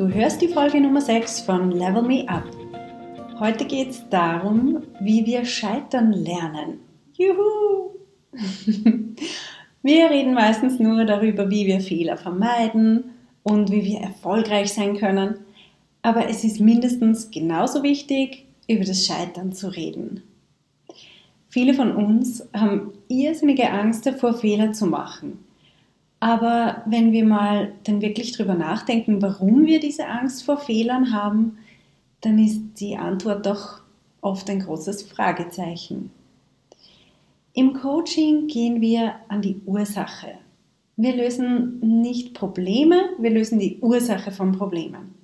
Du hörst die Folge Nummer 6 von Level Me Up. Heute geht es darum, wie wir scheitern lernen. Juhu! wir reden meistens nur darüber, wie wir Fehler vermeiden und wie wir erfolgreich sein können. Aber es ist mindestens genauso wichtig, über das Scheitern zu reden. Viele von uns haben irrsinnige Angst davor, Fehler zu machen. Aber wenn wir mal dann wirklich drüber nachdenken, warum wir diese Angst vor Fehlern haben, dann ist die Antwort doch oft ein großes Fragezeichen. Im Coaching gehen wir an die Ursache. Wir lösen nicht Probleme, wir lösen die Ursache von Problemen.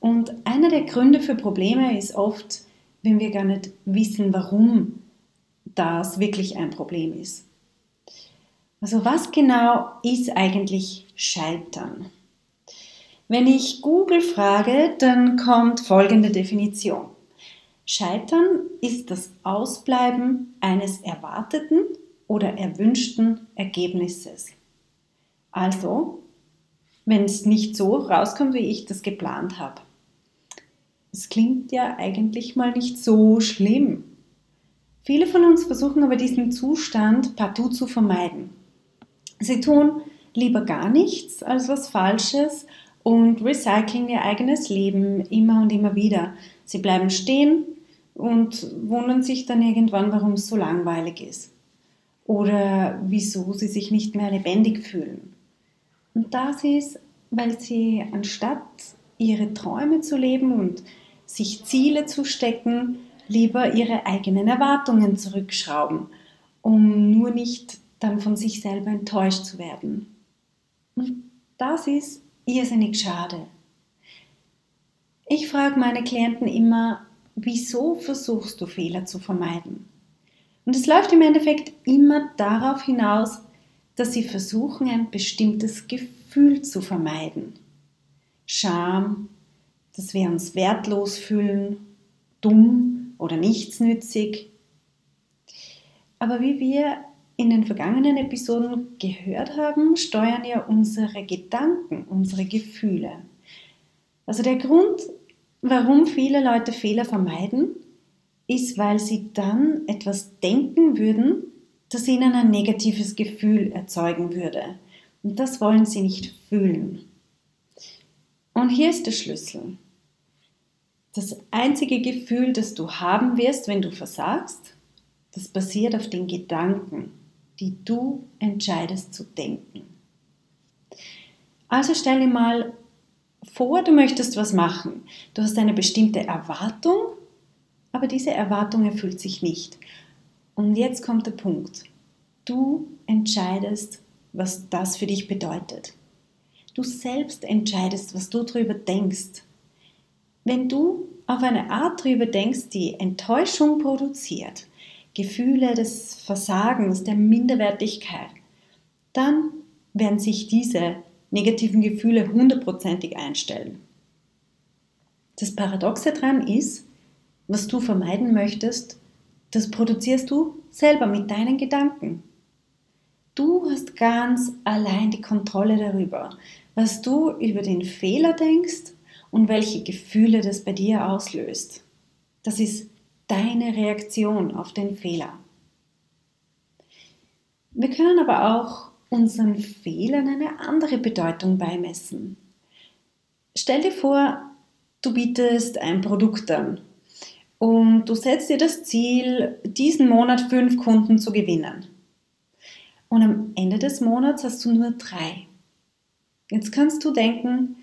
Und einer der Gründe für Probleme ist oft, wenn wir gar nicht wissen, warum das wirklich ein Problem ist. Also was genau ist eigentlich Scheitern? Wenn ich Google frage, dann kommt folgende Definition. Scheitern ist das Ausbleiben eines erwarteten oder erwünschten Ergebnisses. Also, wenn es nicht so rauskommt, wie ich das geplant habe. Es klingt ja eigentlich mal nicht so schlimm. Viele von uns versuchen aber diesen Zustand partout zu vermeiden. Sie tun lieber gar nichts als was Falsches und recyceln ihr eigenes Leben immer und immer wieder. Sie bleiben stehen und wundern sich dann irgendwann, warum es so langweilig ist oder wieso sie sich nicht mehr lebendig fühlen. Und das ist, weil sie anstatt ihre Träume zu leben und sich Ziele zu stecken, lieber ihre eigenen Erwartungen zurückschrauben, um nur nicht dann von sich selber enttäuscht zu werden. Und das ist irrsinnig schade. Ich frage meine Klienten immer, wieso versuchst du Fehler zu vermeiden? Und es läuft im Endeffekt immer darauf hinaus, dass sie versuchen, ein bestimmtes Gefühl zu vermeiden. Scham, dass wir uns wertlos fühlen, dumm oder nichtsnützig. Aber wie wir in den vergangenen Episoden gehört haben, steuern ja unsere Gedanken, unsere Gefühle. Also der Grund, warum viele Leute Fehler vermeiden, ist, weil sie dann etwas denken würden, das ihnen ein negatives Gefühl erzeugen würde. Und das wollen sie nicht fühlen. Und hier ist der Schlüssel. Das einzige Gefühl, das du haben wirst, wenn du versagst, das basiert auf den Gedanken, die du entscheidest zu denken. Also stell dir mal vor, du möchtest was machen. Du hast eine bestimmte Erwartung, aber diese Erwartung erfüllt sich nicht. Und jetzt kommt der Punkt. Du entscheidest, was das für dich bedeutet. Du selbst entscheidest, was du darüber denkst. Wenn du auf eine Art darüber denkst, die Enttäuschung produziert, Gefühle des Versagens, der Minderwertigkeit, dann werden sich diese negativen Gefühle hundertprozentig einstellen. Das Paradoxe daran ist, was du vermeiden möchtest, das produzierst du selber mit deinen Gedanken. Du hast ganz allein die Kontrolle darüber, was du über den Fehler denkst und welche Gefühle das bei dir auslöst. Das ist deine Reaktion auf den Fehler. Wir können aber auch unseren Fehlern eine andere Bedeutung beimessen. Stell dir vor, du bietest ein Produkt an und du setzt dir das Ziel, diesen Monat fünf Kunden zu gewinnen. Und am Ende des Monats hast du nur drei. Jetzt kannst du denken,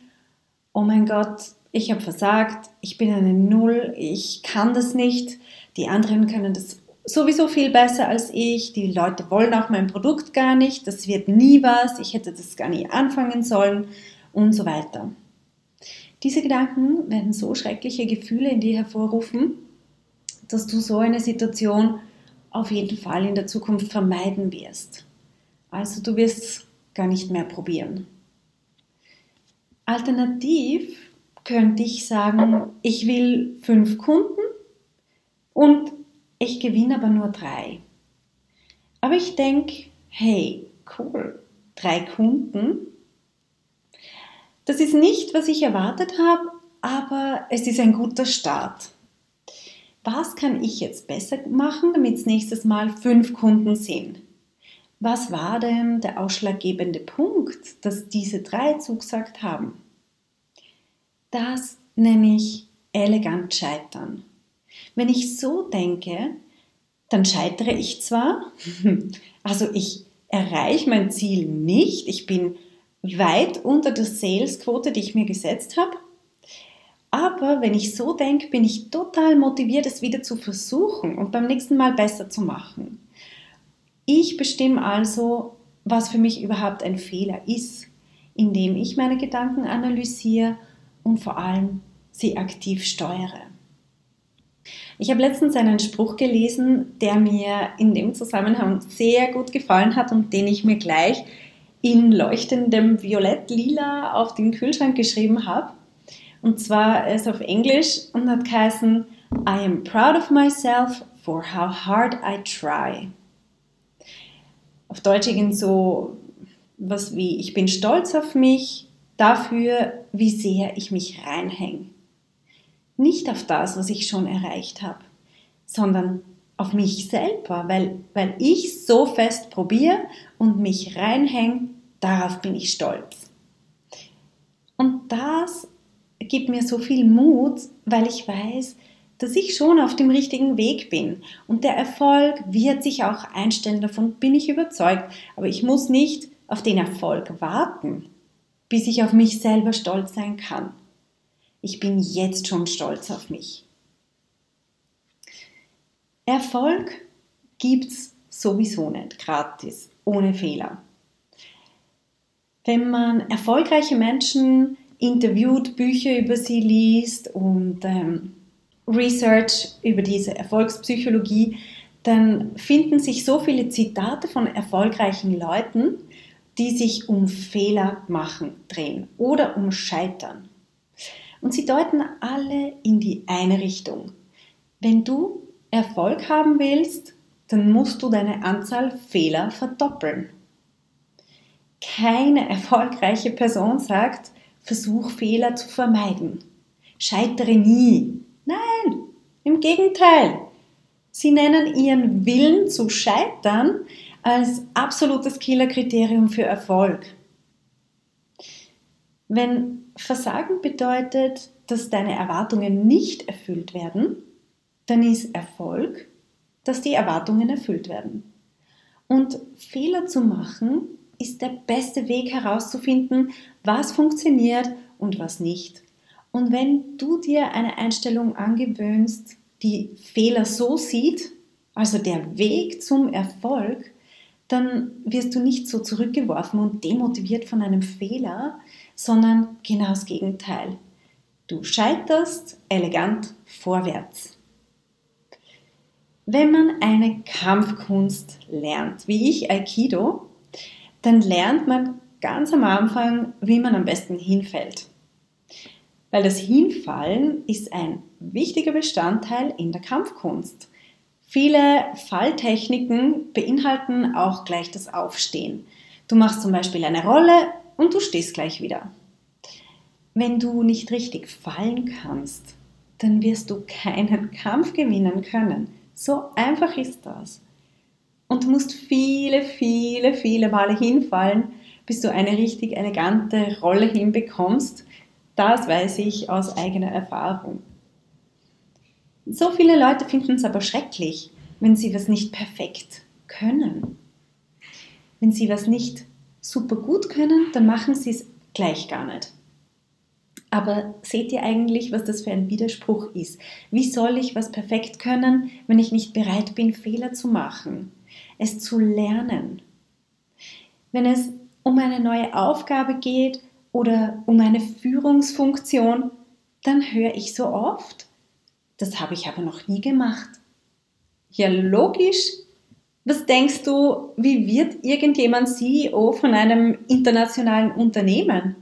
oh mein Gott, ich habe versagt, ich bin eine Null, ich kann das nicht, die anderen können das sowieso viel besser als ich, die Leute wollen auch mein Produkt gar nicht, das wird nie was, ich hätte das gar nie anfangen sollen und so weiter. Diese Gedanken werden so schreckliche Gefühle in dir hervorrufen, dass du so eine Situation auf jeden Fall in der Zukunft vermeiden wirst. Also du wirst gar nicht mehr probieren. Alternativ könnte ich sagen, ich will fünf Kunden und ich gewinne aber nur drei. Aber ich denke, hey, cool, drei Kunden. Das ist nicht, was ich erwartet habe, aber es ist ein guter Start. Was kann ich jetzt besser machen, damit es nächstes Mal fünf Kunden sind? Was war denn der ausschlaggebende Punkt, dass diese drei zugesagt haben? Das nenne ich elegant scheitern. Wenn ich so denke, dann scheitere ich zwar, also ich erreiche mein Ziel nicht, ich bin weit unter der Salesquote, die ich mir gesetzt habe, aber wenn ich so denke, bin ich total motiviert, es wieder zu versuchen und beim nächsten Mal besser zu machen. Ich bestimme also, was für mich überhaupt ein Fehler ist, indem ich meine Gedanken analysiere und vor allem sie aktiv steuere. Ich habe letztens einen Spruch gelesen, der mir in dem Zusammenhang sehr gut gefallen hat und den ich mir gleich in leuchtendem Violett-Lila auf den Kühlschrank geschrieben habe. Und zwar ist auf Englisch und hat geheißen I am proud of myself for how hard I try. Auf Deutsch irgend so was wie ich bin stolz auf mich dafür, wie sehr ich mich reinhänge nicht auf das, was ich schon erreicht habe, sondern auf mich selber, weil, weil ich so fest probiere und mich reinhänge, darauf bin ich stolz. Und das gibt mir so viel Mut, weil ich weiß, dass ich schon auf dem richtigen Weg bin. Und der Erfolg wird sich auch einstellen, davon bin ich überzeugt. Aber ich muss nicht auf den Erfolg warten, bis ich auf mich selber stolz sein kann. Ich bin jetzt schon stolz auf mich. Erfolg gibt's sowieso nicht gratis, ohne Fehler. Wenn man erfolgreiche Menschen interviewt, Bücher über sie liest und ähm, Research über diese Erfolgspsychologie, dann finden sich so viele Zitate von erfolgreichen Leuten, die sich um Fehler machen drehen oder um Scheitern. Und sie deuten alle in die eine Richtung. Wenn du Erfolg haben willst, dann musst du deine Anzahl Fehler verdoppeln. Keine erfolgreiche Person sagt, versuch Fehler zu vermeiden. Scheitere nie. Nein, im Gegenteil. Sie nennen ihren Willen zu scheitern als absolutes Killerkriterium für Erfolg. Wenn Versagen bedeutet, dass deine Erwartungen nicht erfüllt werden, dann ist Erfolg, dass die Erwartungen erfüllt werden. Und Fehler zu machen ist der beste Weg herauszufinden, was funktioniert und was nicht. Und wenn du dir eine Einstellung angewöhnst, die Fehler so sieht, also der Weg zum Erfolg, dann wirst du nicht so zurückgeworfen und demotiviert von einem Fehler, sondern genau das Gegenteil. Du scheiterst elegant vorwärts. Wenn man eine Kampfkunst lernt, wie ich Aikido, dann lernt man ganz am Anfang, wie man am besten hinfällt. Weil das Hinfallen ist ein wichtiger Bestandteil in der Kampfkunst. Viele Falltechniken beinhalten auch gleich das Aufstehen. Du machst zum Beispiel eine Rolle und du stehst gleich wieder. Wenn du nicht richtig fallen kannst, dann wirst du keinen Kampf gewinnen können. So einfach ist das. Und du musst viele, viele, viele Male hinfallen, bis du eine richtig elegante Rolle hinbekommst. Das weiß ich aus eigener Erfahrung. So viele Leute finden es aber schrecklich, wenn sie was nicht perfekt können. Wenn sie was nicht super gut können, dann machen sie es gleich gar nicht. Aber seht ihr eigentlich, was das für ein Widerspruch ist? Wie soll ich was perfekt können, wenn ich nicht bereit bin, Fehler zu machen, es zu lernen? Wenn es um eine neue Aufgabe geht oder um eine Führungsfunktion, dann höre ich so oft, das habe ich aber noch nie gemacht. Ja, logisch. Was denkst du, wie wird irgendjemand CEO von einem internationalen Unternehmen?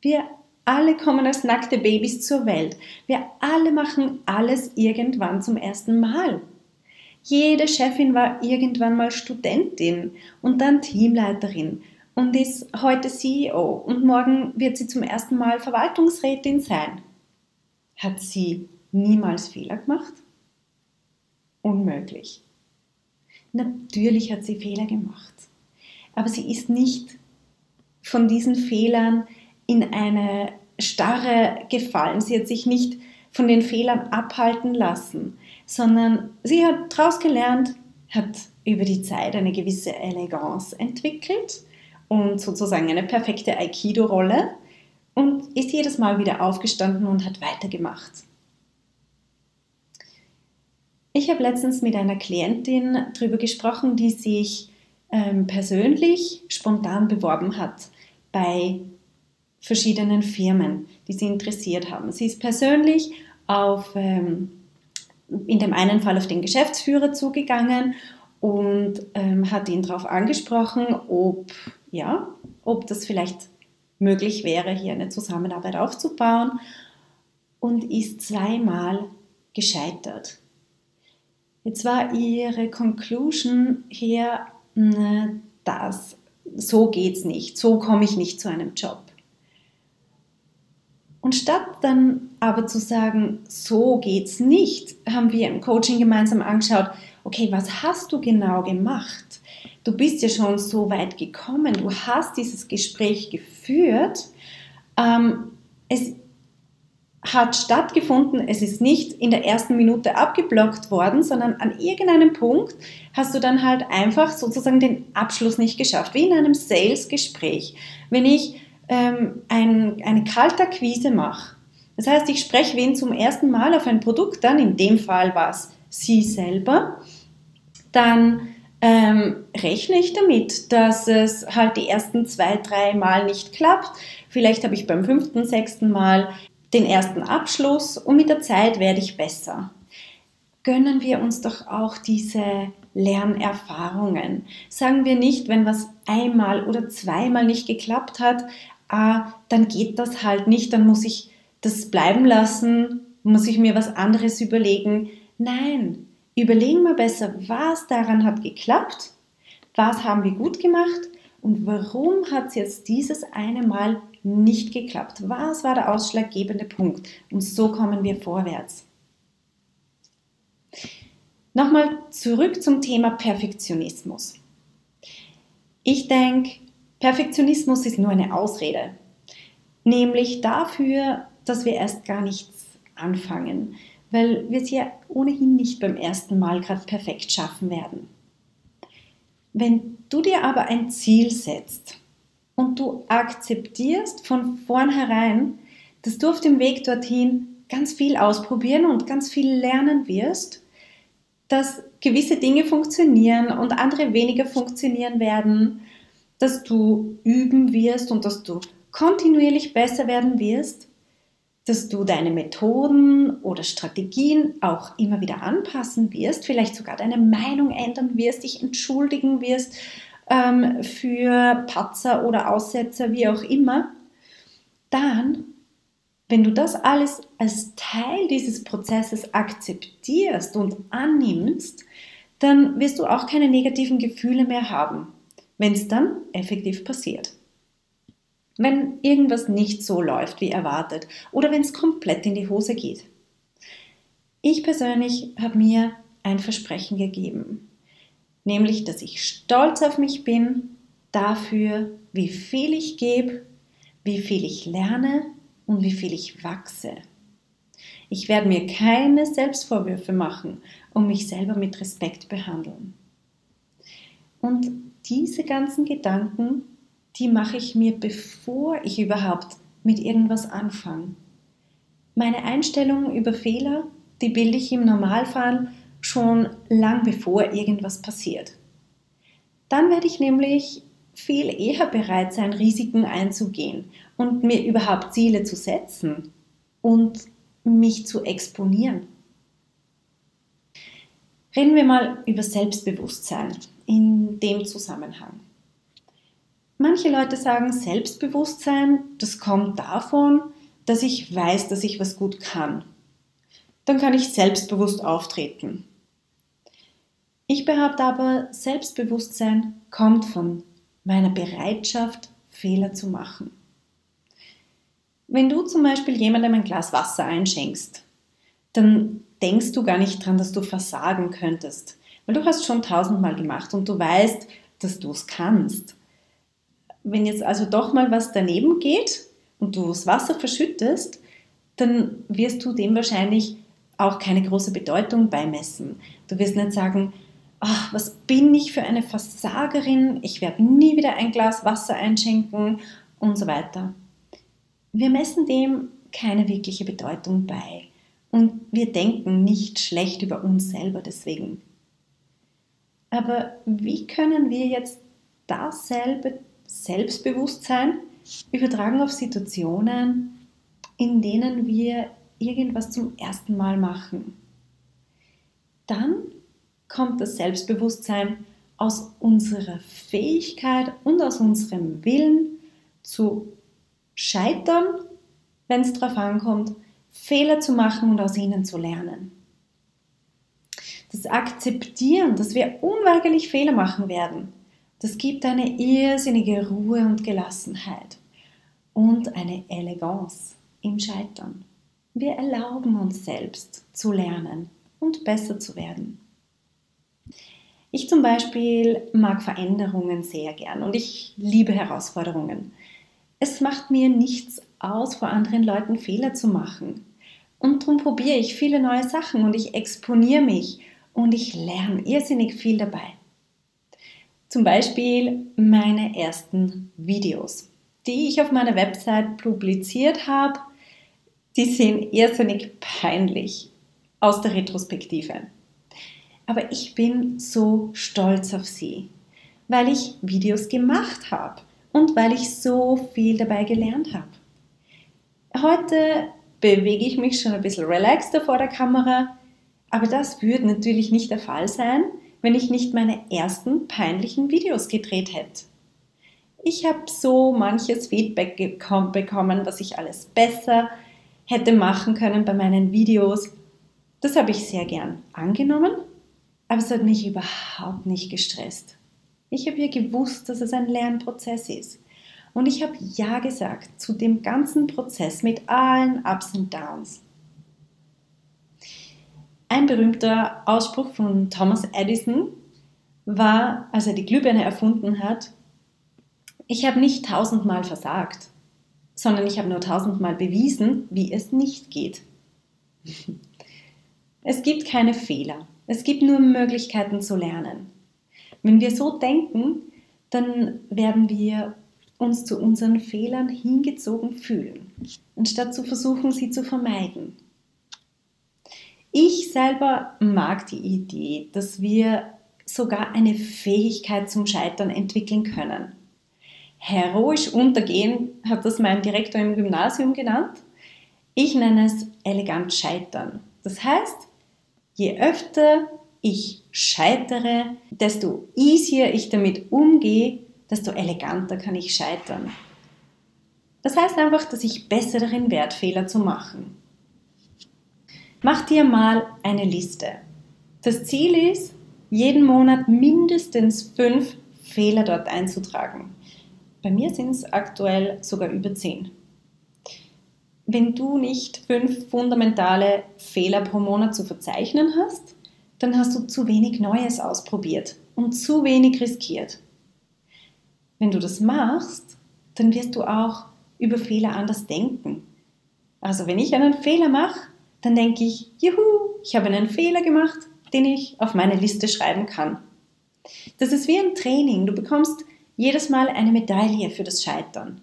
Wir alle kommen als nackte Babys zur Welt. Wir alle machen alles irgendwann zum ersten Mal. Jede Chefin war irgendwann mal Studentin und dann Teamleiterin und ist heute CEO und morgen wird sie zum ersten Mal Verwaltungsrätin sein. Hat sie niemals Fehler gemacht? Unmöglich. Natürlich hat sie Fehler gemacht, aber sie ist nicht von diesen Fehlern in eine Starre gefallen. Sie hat sich nicht von den Fehlern abhalten lassen, sondern sie hat daraus gelernt, hat über die Zeit eine gewisse Eleganz entwickelt und sozusagen eine perfekte Aikido-Rolle und ist jedes Mal wieder aufgestanden und hat weitergemacht. Ich habe letztens mit einer Klientin darüber gesprochen, die sich ähm, persönlich spontan beworben hat bei verschiedenen Firmen, die sie interessiert haben. Sie ist persönlich auf, ähm, in dem einen Fall auf den Geschäftsführer zugegangen und ähm, hat ihn darauf angesprochen, ob, ja, ob das vielleicht möglich wäre, hier eine Zusammenarbeit aufzubauen und ist zweimal gescheitert. Jetzt war ihre Conclusion hier, dass so geht's nicht, so komme ich nicht zu einem Job. Und statt dann aber zu sagen, so geht's nicht, haben wir im Coaching gemeinsam angeschaut, okay, was hast du genau gemacht? Du bist ja schon so weit gekommen, du hast dieses Gespräch geführt. Ähm, es hat stattgefunden, es ist nicht in der ersten Minute abgeblockt worden, sondern an irgendeinem Punkt hast du dann halt einfach sozusagen den Abschluss nicht geschafft, wie in einem Sales-Gespräch. Wenn ich ähm, ein, eine Kaltakquise mache, das heißt, ich spreche wen zum ersten Mal auf ein Produkt dann, in dem Fall war es sie selber, dann ähm, rechne ich damit, dass es halt die ersten zwei, drei Mal nicht klappt. Vielleicht habe ich beim fünften, sechsten Mal den ersten Abschluss und mit der Zeit werde ich besser. Gönnen wir uns doch auch diese Lernerfahrungen. Sagen wir nicht, wenn was einmal oder zweimal nicht geklappt hat, ah, dann geht das halt nicht, dann muss ich das bleiben lassen, muss ich mir was anderes überlegen. Nein, überlegen wir besser, was daran hat geklappt, was haben wir gut gemacht und warum hat es jetzt dieses eine Mal nicht geklappt? Was war der ausschlaggebende Punkt? Und so kommen wir vorwärts. Nochmal zurück zum Thema Perfektionismus. Ich denke, Perfektionismus ist nur eine Ausrede, nämlich dafür, dass wir erst gar nichts anfangen, weil wir es ja ohnehin nicht beim ersten Mal gerade perfekt schaffen werden. Wenn du dir aber ein Ziel setzt und du akzeptierst von vornherein, dass du auf dem Weg dorthin ganz viel ausprobieren und ganz viel lernen wirst, dass gewisse Dinge funktionieren und andere weniger funktionieren werden, dass du üben wirst und dass du kontinuierlich besser werden wirst, dass du deine Methoden oder Strategien auch immer wieder anpassen wirst, vielleicht sogar deine Meinung ändern wirst, dich entschuldigen wirst, ähm, für Patzer oder Aussetzer, wie auch immer, dann, wenn du das alles als Teil dieses Prozesses akzeptierst und annimmst, dann wirst du auch keine negativen Gefühle mehr haben, wenn es dann effektiv passiert. Wenn irgendwas nicht so läuft wie erwartet oder wenn es komplett in die Hose geht. Ich persönlich habe mir ein Versprechen gegeben nämlich dass ich stolz auf mich bin dafür, wie viel ich gebe, wie viel ich lerne und wie viel ich wachse. Ich werde mir keine Selbstvorwürfe machen und mich selber mit Respekt behandeln. Und diese ganzen Gedanken, die mache ich mir, bevor ich überhaupt mit irgendwas anfange. Meine Einstellung über Fehler, die bilde ich im Normalfall schon lang bevor irgendwas passiert. Dann werde ich nämlich viel eher bereit sein, Risiken einzugehen und mir überhaupt Ziele zu setzen und mich zu exponieren. Reden wir mal über Selbstbewusstsein in dem Zusammenhang. Manche Leute sagen, Selbstbewusstsein, das kommt davon, dass ich weiß, dass ich was gut kann. Dann kann ich selbstbewusst auftreten. Ich behaupte aber, Selbstbewusstsein kommt von meiner Bereitschaft, Fehler zu machen. Wenn du zum Beispiel jemandem ein Glas Wasser einschenkst, dann denkst du gar nicht dran, dass du versagen könntest, weil du hast schon tausendmal gemacht und du weißt, dass du es kannst. Wenn jetzt also doch mal was daneben geht und du das Wasser verschüttest, dann wirst du dem wahrscheinlich auch keine große Bedeutung beimessen. Du wirst nicht sagen, ach, was bin ich für eine Versagerin, ich werde nie wieder ein Glas Wasser einschenken und so weiter. Wir messen dem keine wirkliche Bedeutung bei und wir denken nicht schlecht über uns selber deswegen. Aber wie können wir jetzt dasselbe Selbstbewusstsein übertragen auf Situationen, in denen wir irgendwas zum ersten Mal machen? Dann kommt das Selbstbewusstsein aus unserer Fähigkeit und aus unserem Willen zu scheitern, wenn es darauf ankommt, Fehler zu machen und aus ihnen zu lernen. Das Akzeptieren, dass wir unweigerlich Fehler machen werden, das gibt eine irrsinnige Ruhe und Gelassenheit und eine Eleganz im Scheitern. Wir erlauben uns selbst zu lernen und besser zu werden. Ich zum Beispiel mag Veränderungen sehr gern und ich liebe Herausforderungen. Es macht mir nichts aus, vor anderen Leuten Fehler zu machen. Und darum probiere ich viele neue Sachen und ich exponiere mich und ich lerne irrsinnig viel dabei. Zum Beispiel meine ersten Videos, die ich auf meiner Website publiziert habe, die sind irrsinnig peinlich aus der Retrospektive. Aber ich bin so stolz auf sie, weil ich Videos gemacht habe und weil ich so viel dabei gelernt habe. Heute bewege ich mich schon ein bisschen relaxter vor der Kamera, aber das würde natürlich nicht der Fall sein, wenn ich nicht meine ersten peinlichen Videos gedreht hätte. Ich habe so manches Feedback bekommen, was ich alles besser hätte machen können bei meinen Videos. Das habe ich sehr gern angenommen, aber es hat mich überhaupt nicht gestresst. Ich habe ja gewusst, dass es ein Lernprozess ist. Und ich habe Ja gesagt zu dem ganzen Prozess mit allen Ups und Downs. Ein berühmter Ausspruch von Thomas Edison war, als er die Glühbirne erfunden hat, ich habe nicht tausendmal versagt, sondern ich habe nur tausendmal bewiesen, wie es nicht geht. Es gibt keine Fehler, es gibt nur Möglichkeiten zu lernen. Wenn wir so denken, dann werden wir uns zu unseren Fehlern hingezogen fühlen, anstatt zu versuchen, sie zu vermeiden. Ich selber mag die Idee, dass wir sogar eine Fähigkeit zum Scheitern entwickeln können. Heroisch untergehen hat das mein Direktor im Gymnasium genannt. Ich nenne es elegant scheitern. Das heißt, je öfter ich scheitere, desto easier ich damit umgehe, desto eleganter kann ich scheitern. Das heißt einfach, dass ich besser darin werde, Fehler zu machen. Mach dir mal eine Liste. Das Ziel ist, jeden Monat mindestens fünf Fehler dort einzutragen. Bei mir sind es aktuell sogar über zehn. Wenn du nicht fünf fundamentale Fehler pro Monat zu verzeichnen hast, dann hast du zu wenig Neues ausprobiert und zu wenig riskiert. Wenn du das machst, dann wirst du auch über Fehler anders denken. Also wenn ich einen Fehler mache, dann denke ich, juhu, ich habe einen Fehler gemacht, den ich auf meine Liste schreiben kann. Das ist wie ein Training. Du bekommst jedes Mal eine Medaille für das Scheitern.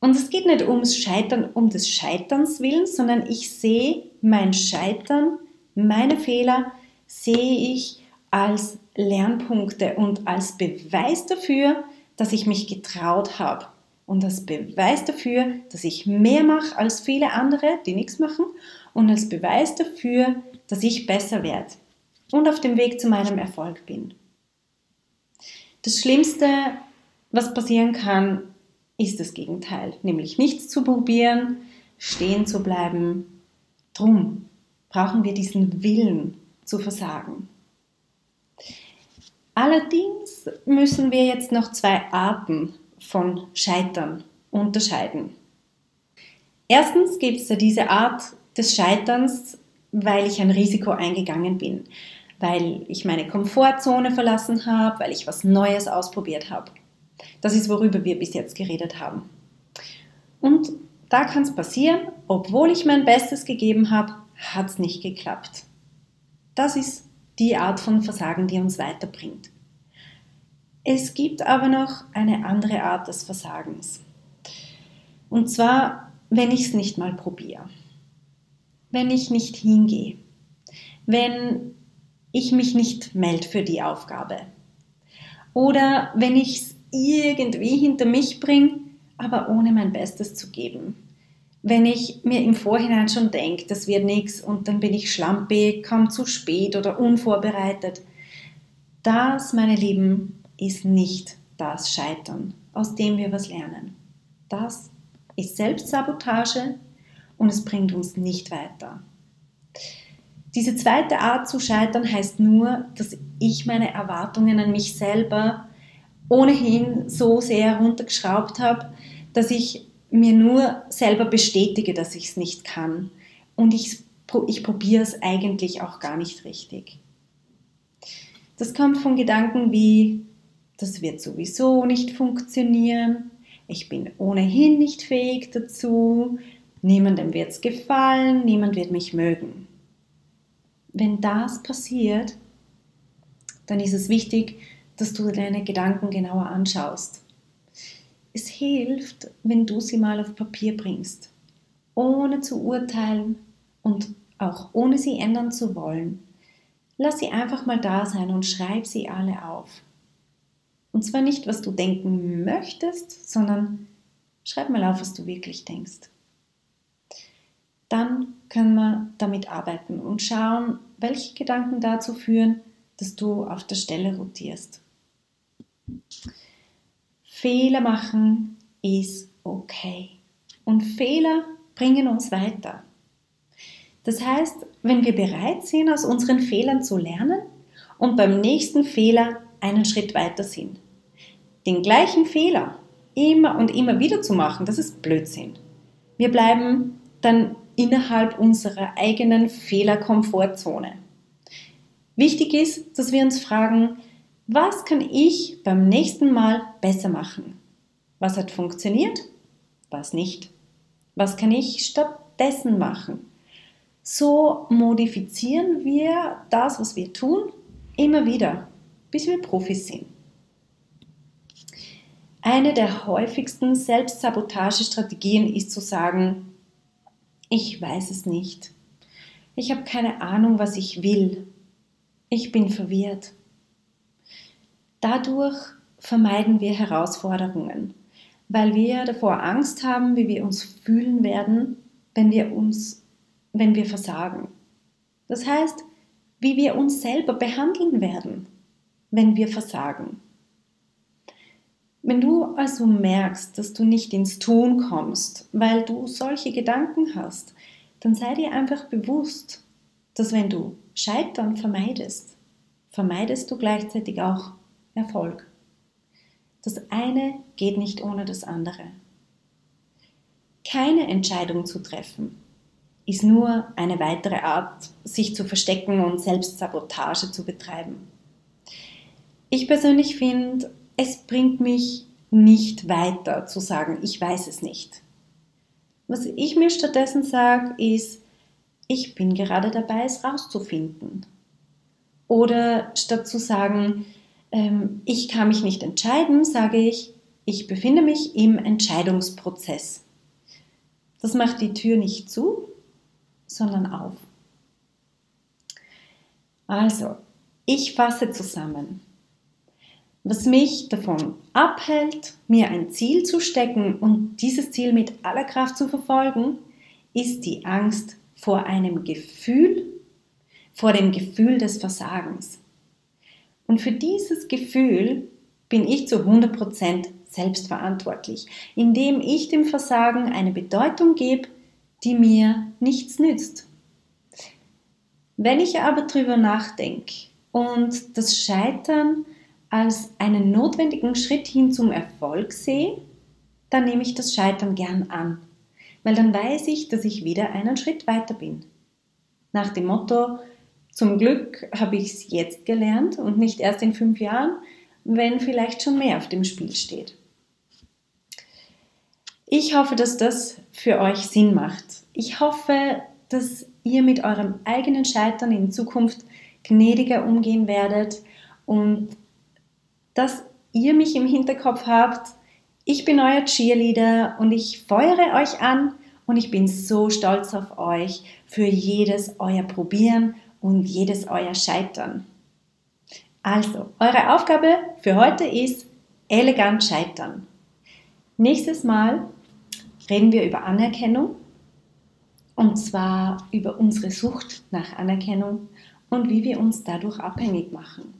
Und es geht nicht ums Scheitern, um des Scheiterns willen, sondern ich sehe mein Scheitern, meine Fehler, sehe ich als Lernpunkte und als Beweis dafür, dass ich mich getraut habe. Und als Beweis dafür, dass ich mehr mache als viele andere, die nichts machen. Und als Beweis dafür, dass ich besser werde und auf dem Weg zu meinem Erfolg bin. Das Schlimmste, was passieren kann, ist das Gegenteil, nämlich nichts zu probieren, stehen zu bleiben. Drum brauchen wir diesen Willen zu versagen. Allerdings müssen wir jetzt noch zwei Arten von Scheitern unterscheiden. Erstens gibt es ja diese Art des Scheiterns, weil ich ein Risiko eingegangen bin, weil ich meine Komfortzone verlassen habe, weil ich was Neues ausprobiert habe. Das ist, worüber wir bis jetzt geredet haben. Und da kann es passieren, obwohl ich mein Bestes gegeben habe, hat es nicht geklappt. Das ist die Art von Versagen, die uns weiterbringt. Es gibt aber noch eine andere Art des Versagens. Und zwar, wenn ich es nicht mal probiere. Wenn ich nicht hingehe. Wenn ich mich nicht melde für die Aufgabe. Oder wenn ich es irgendwie hinter mich bringe, aber ohne mein Bestes zu geben wenn ich mir im Vorhinein schon denke, das wird nichts und dann bin ich schlampig, komme zu spät oder unvorbereitet. Das, meine Lieben, ist nicht das Scheitern, aus dem wir was lernen. Das ist Selbstsabotage und es bringt uns nicht weiter. Diese zweite Art zu scheitern heißt nur, dass ich meine Erwartungen an mich selber ohnehin so sehr runtergeschraubt habe, dass ich mir nur selber bestätige, dass ich es nicht kann. Und ich, ich probiere es eigentlich auch gar nicht richtig. Das kommt von Gedanken wie, das wird sowieso nicht funktionieren, ich bin ohnehin nicht fähig dazu, niemandem wird es gefallen, niemand wird mich mögen. Wenn das passiert, dann ist es wichtig, dass du deine Gedanken genauer anschaust es hilft, wenn du sie mal auf Papier bringst, ohne zu urteilen und auch ohne sie ändern zu wollen. Lass sie einfach mal da sein und schreib sie alle auf. Und zwar nicht, was du denken möchtest, sondern schreib mal auf, was du wirklich denkst. Dann können wir damit arbeiten und schauen, welche Gedanken dazu führen, dass du auf der Stelle rotierst. Fehler machen ist okay. Und Fehler bringen uns weiter. Das heißt, wenn wir bereit sind, aus unseren Fehlern zu lernen und beim nächsten Fehler einen Schritt weiter sind. Den gleichen Fehler immer und immer wieder zu machen, das ist Blödsinn. Wir bleiben dann innerhalb unserer eigenen Fehlerkomfortzone. Wichtig ist, dass wir uns fragen, was kann ich beim nächsten Mal besser machen? Was hat funktioniert? Was nicht? Was kann ich stattdessen machen? So modifizieren wir das, was wir tun, immer wieder, bis wir Profis sind. Eine der häufigsten Selbstsabotagestrategien ist zu sagen, ich weiß es nicht. Ich habe keine Ahnung, was ich will. Ich bin verwirrt. Dadurch vermeiden wir Herausforderungen, weil wir davor Angst haben, wie wir uns fühlen werden, wenn wir uns, wenn wir versagen. Das heißt, wie wir uns selber behandeln werden, wenn wir versagen. Wenn du also merkst, dass du nicht ins Tun kommst, weil du solche Gedanken hast, dann sei dir einfach bewusst, dass wenn du Scheitern vermeidest, vermeidest du gleichzeitig auch Erfolg. Das eine geht nicht ohne das andere. Keine Entscheidung zu treffen ist nur eine weitere Art, sich zu verstecken und Selbstsabotage zu betreiben. Ich persönlich finde, es bringt mich nicht weiter zu sagen, ich weiß es nicht. Was ich mir stattdessen sage, ist, ich bin gerade dabei, es rauszufinden. Oder statt zu sagen, ähm, ich kann mich nicht entscheiden, sage ich, ich befinde mich im Entscheidungsprozess. Das macht die Tür nicht zu, sondern auf. Also, ich fasse zusammen. Was mich davon abhält, mir ein Ziel zu stecken und dieses Ziel mit aller Kraft zu verfolgen, ist die Angst vor einem Gefühl, vor dem Gefühl des Versagens. Und für dieses Gefühl bin ich zu 100% selbstverantwortlich, indem ich dem Versagen eine Bedeutung gebe, die mir nichts nützt. Wenn ich aber drüber nachdenke und das Scheitern als einen notwendigen Schritt hin zum Erfolg sehe, dann nehme ich das Scheitern gern an, weil dann weiß ich, dass ich wieder einen Schritt weiter bin. Nach dem Motto, zum Glück habe ich es jetzt gelernt und nicht erst in fünf Jahren, wenn vielleicht schon mehr auf dem Spiel steht. Ich hoffe, dass das für euch Sinn macht. Ich hoffe, dass ihr mit eurem eigenen Scheitern in Zukunft gnädiger umgehen werdet und dass ihr mich im Hinterkopf habt. Ich bin euer Cheerleader und ich feuere euch an und ich bin so stolz auf euch für jedes euer Probieren und jedes euer Scheitern. Also, eure Aufgabe für heute ist elegant scheitern. Nächstes Mal reden wir über Anerkennung und zwar über unsere Sucht nach Anerkennung und wie wir uns dadurch abhängig machen.